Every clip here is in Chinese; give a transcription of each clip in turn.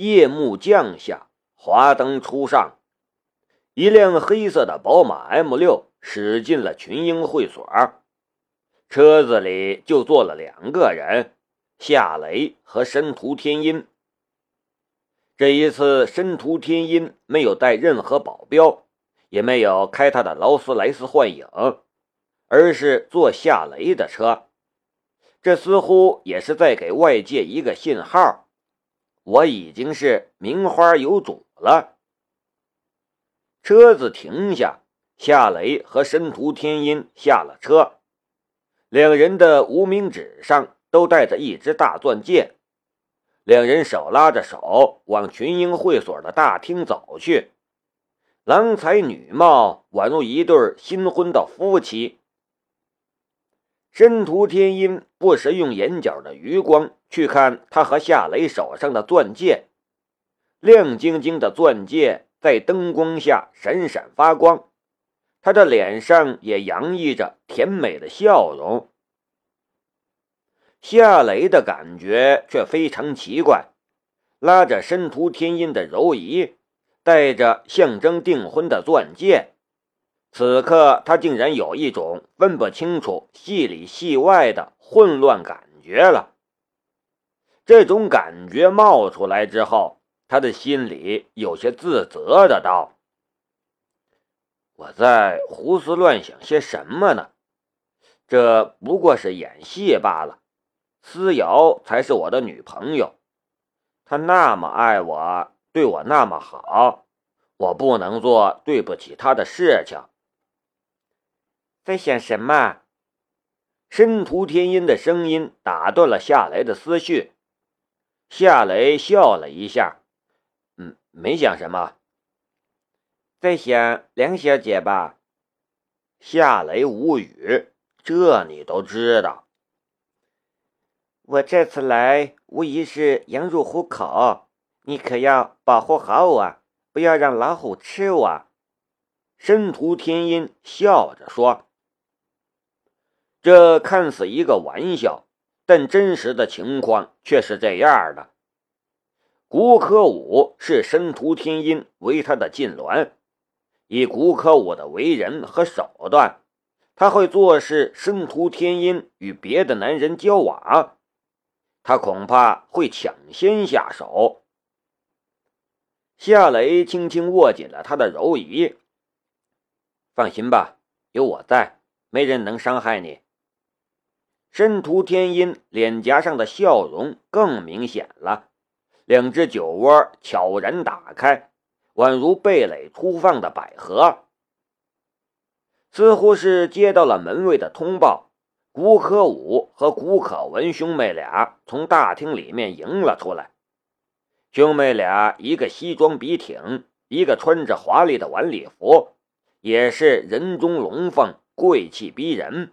夜幕降下，华灯初上，一辆黑色的宝马 M 六驶进了群英会所。车子里就坐了两个人，夏雷和申屠天音。这一次，申屠天音没有带任何保镖，也没有开他的劳斯莱斯幻影，而是坐夏雷的车。这似乎也是在给外界一个信号：我已经是名花有主了。车子停下，夏雷和申屠天音下了车。两人的无名指上都戴着一只大钻戒，两人手拉着手往群英会所的大厅走去，郎才女貌，宛如一对新婚的夫妻。申屠天音不时用眼角的余光去看他和夏雷手上的钻戒，亮晶晶的钻戒在灯光下闪闪发光。他的脸上也洋溢着甜美的笑容。夏雷的感觉却非常奇怪，拉着申屠天音的柔仪，戴着象征订婚的钻戒，此刻他竟然有一种分不清楚戏里戏外的混乱感觉了。这种感觉冒出来之后，他的心里有些自责的道。我在胡思乱想些什么呢？这不过是演戏罢了。思瑶才是我的女朋友，她那么爱我，对我那么好，我不能做对不起她的事情。在想什么？申屠天音的声音打断了夏雷的思绪。夏雷笑了一下，嗯，没想什么。在想梁小姐吧？夏雷无语，这你都知道。我这次来无疑是羊入虎口，你可要保护好我，不要让老虎吃我。申屠天音笑着说：“这看似一个玩笑，但真实的情况却是这样的。古可武是申屠天音为他的近鸾。”以古可武的为人和手段，他会坐视申屠天音与别的男人交往，他恐怕会抢先下手。夏雷轻轻握紧了他的柔仪，放心吧，有我在，没人能伤害你。申屠天音脸颊上的笑容更明显了，两只酒窝悄然打开。宛如蓓蕾初放的百合，似乎是接到了门卫的通报，古可武和古可文兄妹俩从大厅里面迎了出来。兄妹俩一个西装笔挺，一个穿着华丽的晚礼服，也是人中龙凤，贵气逼人。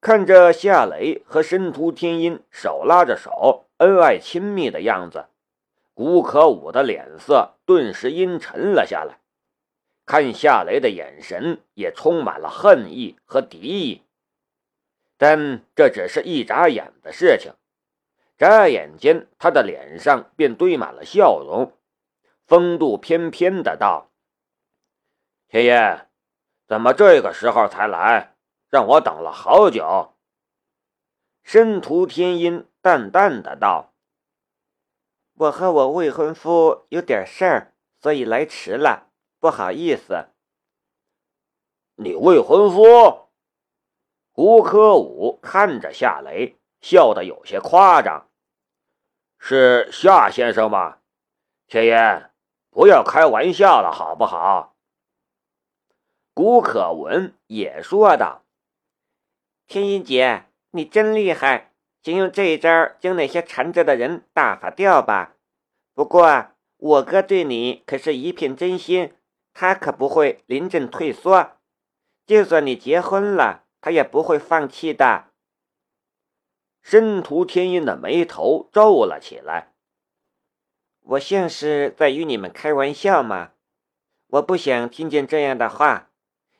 看着夏雷和申屠天音手拉着手，恩爱亲密的样子。古可武的脸色顿时阴沉了下来，看夏雷的眼神也充满了恨意和敌意。但这只是一眨眼的事情，眨眼间，他的脸上便堆满了笑容，风度翩翩的道：“天音，怎么这个时候才来？让我等了好久。”申屠天音淡淡的道。我和我未婚夫有点事儿，所以来迟了，不好意思。你未婚夫？胡科武看着夏雷，笑得有些夸张。是夏先生吗？天烟，不要开玩笑了，好不好？古可文也说道：“天音姐，你真厉害。”请用这一招将那些缠着的人打发掉吧。不过我哥对你可是一片真心，他可不会临阵退缩。就算你结婚了，他也不会放弃的。申屠天音的眉头皱了起来。我像是在与你们开玩笑吗？我不想听见这样的话。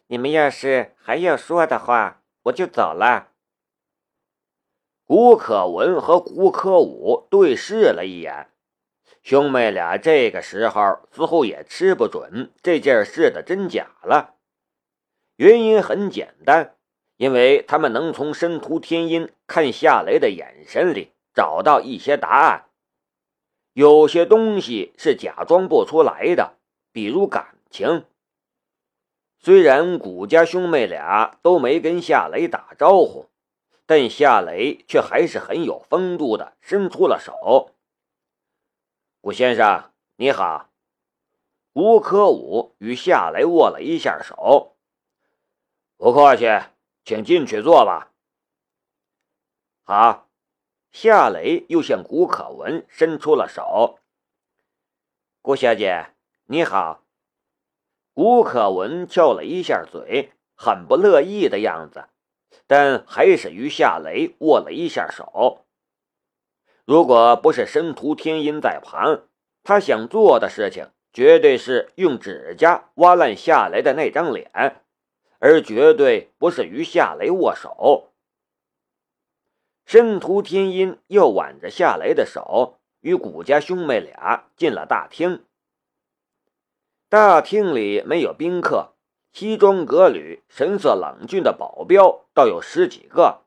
你们要是还要说的话，我就走了。古可文和古可武对视了一眼，兄妹俩这个时候似乎也吃不准这件事的真假了。原因很简单，因为他们能从申屠天音看夏雷的眼神里找到一些答案。有些东西是假装不出来的，比如感情。虽然古家兄妹俩都没跟夏雷打招呼，但夏雷却还是很有风度的伸出了手。古先生，你好。吴科武与夏雷握了一下手。不客气，请进去坐吧。好。夏雷又向古可文伸出了手。顾小姐，你好。古可文翘了一下嘴，很不乐意的样子，但还是与夏雷握了一下手。如果不是申屠天音在旁，他想做的事情绝对是用指甲挖烂夏雷的那张脸，而绝对不是与夏雷握手。申屠天音又挽着夏雷的手，与古家兄妹俩进了大厅。大厅里没有宾客，西装革履、神色冷峻的保镖倒有十几个。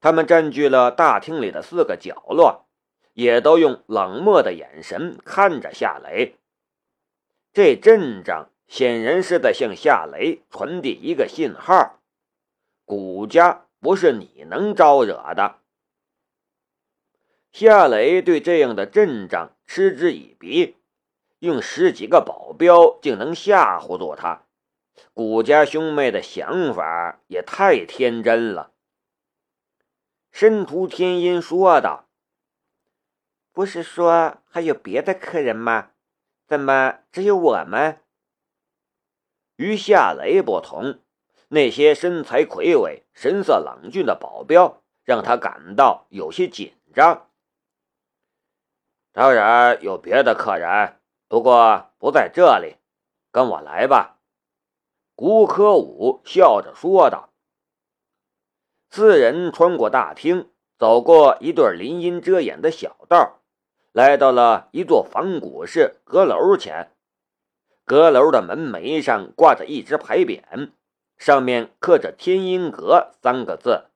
他们占据了大厅里的四个角落，也都用冷漠的眼神看着夏雷。这阵仗显然是在向夏雷传递一个信号：古家。不是你能招惹的。夏雷对这样的阵仗嗤之以鼻，用十几个保镖竟能吓唬住他，古家兄妹的想法也太天真了。申屠天音说道：“不是说还有别的客人吗？怎么只有我们？”与夏雷不同。那些身材魁伟、神色冷峻的保镖让他感到有些紧张。当然有别的客人，不过不在这里。跟我来吧。”古科武笑着说道。四人穿过大厅，走过一段林荫遮掩的小道，来到了一座仿古式阁楼前。阁楼的门楣上挂着一只牌匾。上面刻着“天音阁”三个字。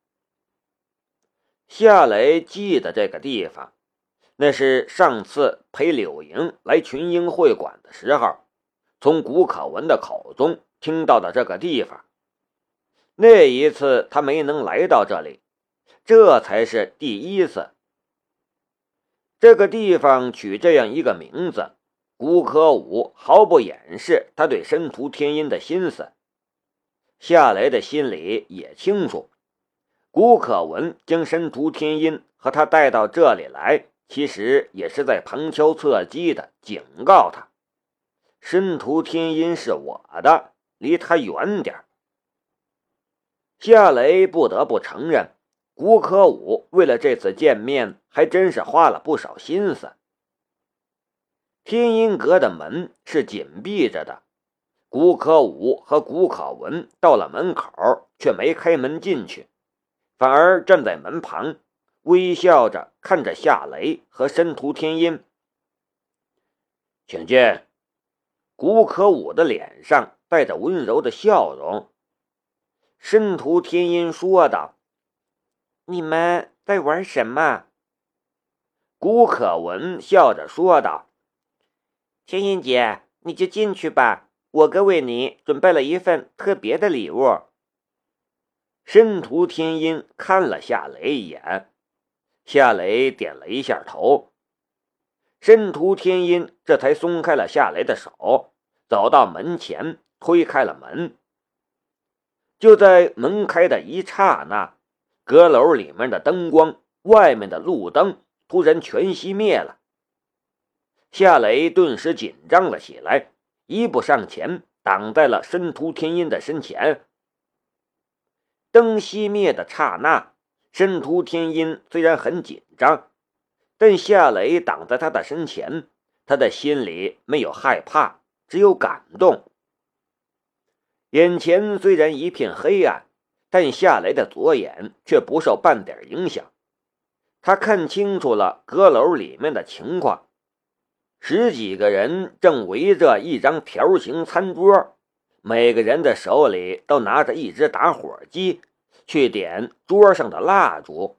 夏雷记得这个地方，那是上次陪柳莹来群英会馆的时候，从古可文的口中听到的这个地方。那一次他没能来到这里，这才是第一次。这个地方取这样一个名字，古可武毫不掩饰他对申屠天音的心思。夏雷的心里也清楚，古可文将申屠天音和他带到这里来，其实也是在旁敲侧击的警告他：申屠天音是我的，离他远点夏雷不得不承认，古可武为了这次见面，还真是花了不少心思。天音阁的门是紧闭着的。古可武和古可文到了门口，却没开门进去，反而站在门旁，微笑着看着夏雷和申屠天音。请进。古可武的脸上带着温柔的笑容。申屠天音说道：“你们在玩什么？”古可文笑着说道：“天音姐，你就进去吧。”我哥为你准备了一份特别的礼物。申屠天音看了夏雷一眼，夏雷点了一下头。申屠天音这才松开了夏雷的手，走到门前，推开了门。就在门开的一刹那，阁楼里面的灯光，外面的路灯突然全熄灭了。夏雷顿时紧张了起来。一步上前，挡在了申屠天音的身前。灯熄灭的刹那，申屠天音虽然很紧张，但夏雷挡在他的身前，他的心里没有害怕，只有感动。眼前虽然一片黑暗，但夏雷的左眼却不受半点影响。他看清楚了阁楼里面的情况。十几个人正围着一张条形餐桌，每个人的手里都拿着一只打火机，去点桌上的蜡烛。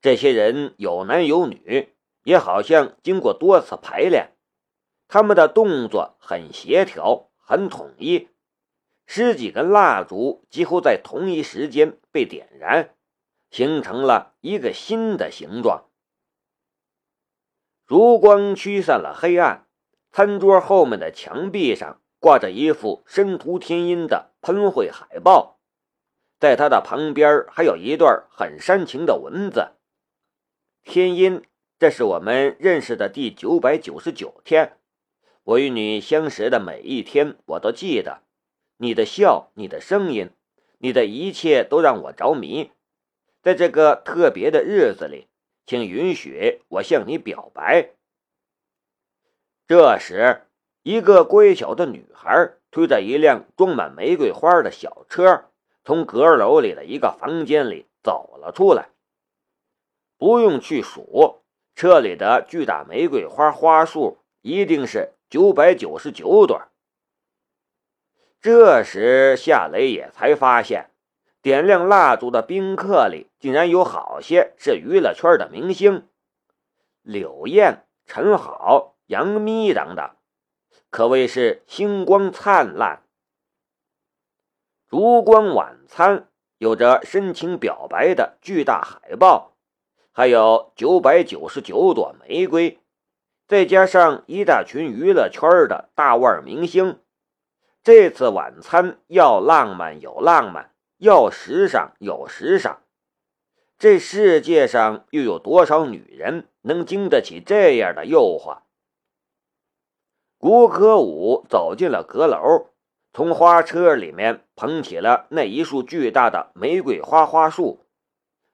这些人有男有女，也好像经过多次排练，他们的动作很协调，很统一。十几根蜡烛几乎在同一时间被点燃，形成了一个新的形状。烛光驱散了黑暗，餐桌后面的墙壁上挂着一幅申屠天音的喷绘海报，在他的旁边还有一段很煽情的文字：“天音，这是我们认识的第九百九十九天，我与你相识的每一天，我都记得。”你的笑，你的声音，你的一切都让我着迷。在这个特别的日子里，请允许我向你表白。这时，一个乖巧的女孩推着一辆装满玫瑰花的小车，从阁楼里的一个房间里走了出来。不用去数，这里的巨大玫瑰花花束一定是九百九十九朵。这时，夏雷也才发现，点亮蜡烛的宾客里竟然有好些是娱乐圈的明星，柳燕、陈好、杨幂等等，可谓是星光灿烂。烛光晚餐有着深情表白的巨大海报，还有九百九十九朵玫瑰，再加上一大群娱乐圈的大腕明星。这次晚餐要浪漫有浪漫，要时尚有时尚。这世界上又有多少女人能经得起这样的诱惑？古可武走进了阁楼，从花车里面捧起了那一束巨大的玫瑰花花束，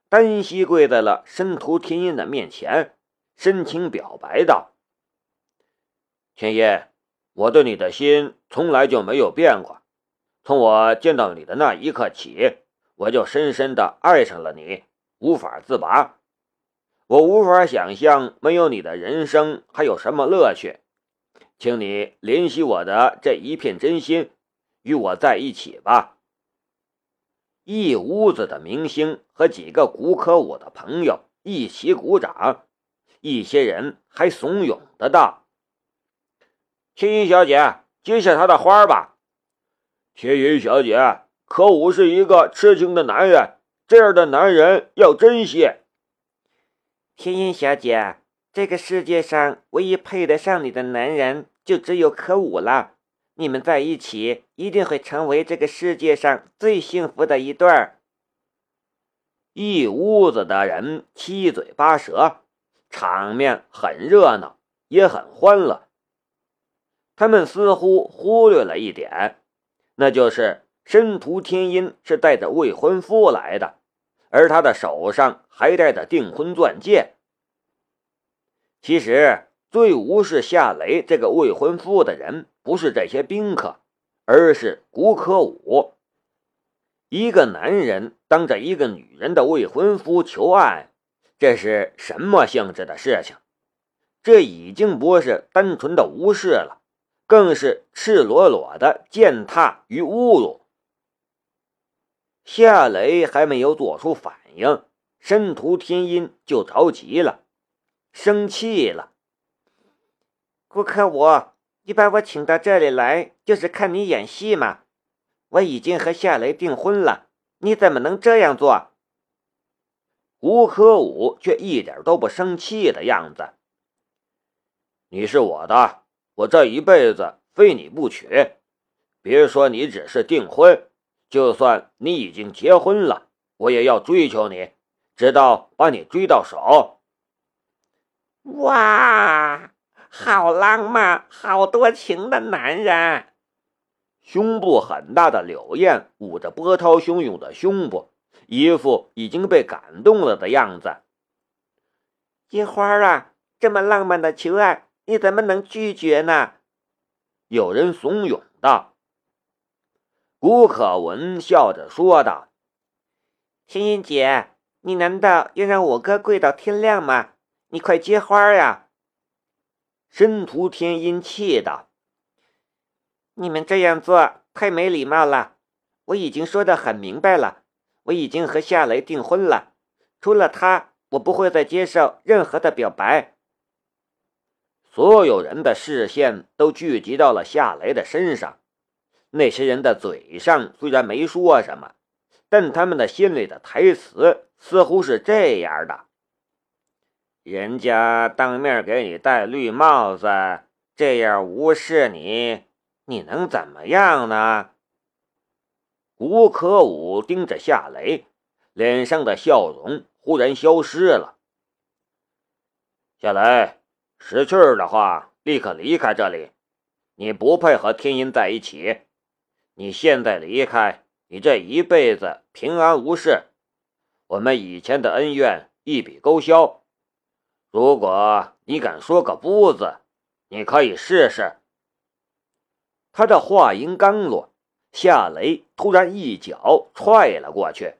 单膝跪在了申屠天音的面前，深情表白道：“天音。”我对你的心从来就没有变过，从我见到你的那一刻起，我就深深的爱上了你，无法自拔。我无法想象没有你的人生还有什么乐趣，请你怜惜我的这一片真心，与我在一起吧。一屋子的明星和几个古可武的朋友一起鼓掌，一些人还怂恿的道。天音小姐，接下他的花吧。天音小姐，可武是一个痴情的男人，这样的男人要珍惜。天音小姐，这个世界上唯一配得上你的男人就只有可武了。你们在一起一定会成为这个世界上最幸福的一对儿。一屋子的人七嘴八舌，场面很热闹，也很欢乐。他们似乎忽略了一点，那就是申屠天音是带着未婚夫来的，而他的手上还戴着订婚钻戒。其实，最无视夏雷这个未婚夫的人，不是这些宾客，而是古可武。一个男人当着一个女人的未婚夫求爱，这是什么性质的事情？这已经不是单纯的无视了。更是赤裸裸的践踏与侮辱。夏雷还没有做出反应，申屠天音就着急了，生气了。顾客，我，你把我请到这里来，就是看你演戏吗？我已经和夏雷订婚了，你怎么能这样做？吴可武却一点都不生气的样子。你是我的。我这一辈子非你不娶，别说你只是订婚，就算你已经结婚了，我也要追求你，直到把你追到手。哇，好浪漫，好多情的男人！胸部很大的柳燕捂着波涛汹涌的胸部，一副已经被感动了的样子。叶花啊，这么浪漫的求爱！你怎么能拒绝呢？有人怂恿道。古可文笑着说道：“欣欣姐，你难道要让我哥跪到天亮吗？你快接花呀！”申屠天音气道：“你们这样做太没礼貌了！我已经说的很明白了，我已经和夏雷订婚了，除了他，我不会再接受任何的表白。”所有人的视线都聚集到了夏雷的身上。那些人的嘴上虽然没说什么，但他们的心里的台词似乎是这样的。人家当面给你戴绿帽子，这样无视你，你能怎么样呢？吴可武盯着夏雷，脸上的笑容忽然消失了。夏雷，识趣的话，立刻离开这里。你不配和天音在一起。你现在离开，你这一辈子平安无事。我们以前的恩怨一笔勾销。如果你敢说个不字，你可以试试。他的话音刚落，夏雷突然一脚踹了过去。